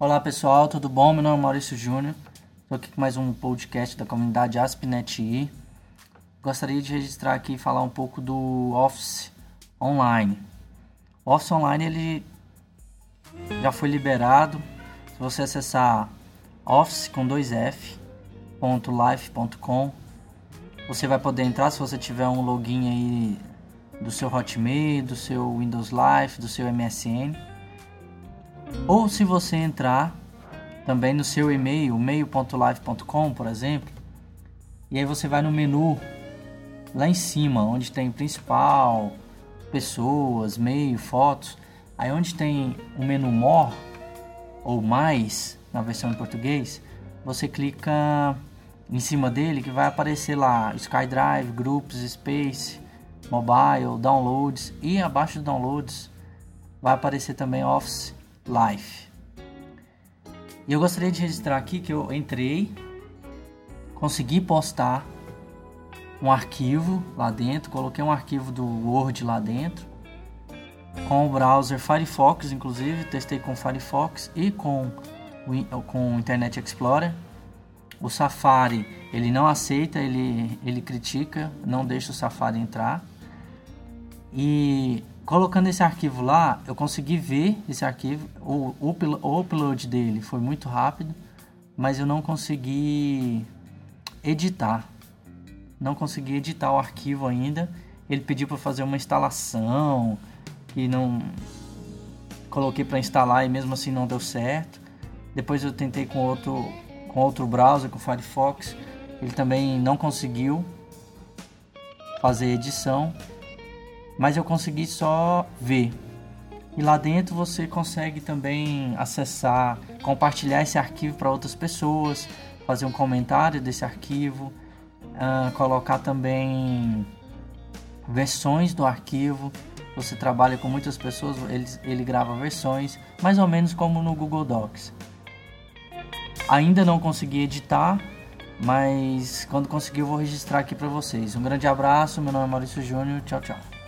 Olá pessoal, tudo bom? Meu nome é Maurício Júnior. Estou aqui com mais um podcast da comunidade AspNetI. Gostaria de registrar aqui e falar um pouco do Office Online. O Office Online ele já foi liberado. Se você acessar office com dois F .life.com você vai poder entrar se você tiver um login aí do seu Hotmail, do seu Windows Live, do seu MSN. Ou se você entrar também no seu e-mail, mail.live.com, por exemplo, e aí você vai no menu lá em cima, onde tem principal, pessoas, meio, fotos. Aí onde tem o menu More ou mais na versão em português, você clica em cima dele que vai aparecer lá SkyDrive, Groups, Space, Mobile, Downloads e abaixo do Downloads vai aparecer também Office Live. E eu gostaria de registrar aqui que eu entrei, consegui postar um arquivo lá dentro, coloquei um arquivo do Word lá dentro com o browser Firefox, inclusive testei com Firefox e com com Internet Explorer o Safari ele não aceita, ele, ele critica, não deixa o Safari entrar. E colocando esse arquivo lá, eu consegui ver esse arquivo. O, o, o upload dele foi muito rápido, mas eu não consegui editar. Não consegui editar o arquivo ainda. Ele pediu para fazer uma instalação e não coloquei para instalar e mesmo assim não deu certo. Depois eu tentei com outro com outro browser, com o Firefox. Ele também não conseguiu fazer edição, mas eu consegui só ver. E lá dentro você consegue também acessar, compartilhar esse arquivo para outras pessoas, fazer um comentário desse arquivo, uh, colocar também versões do arquivo. Você trabalha com muitas pessoas, ele, ele grava versões, mais ou menos como no Google Docs. Ainda não consegui editar, mas quando conseguir eu vou registrar aqui para vocês. Um grande abraço, meu nome é Maurício Júnior, tchau, tchau.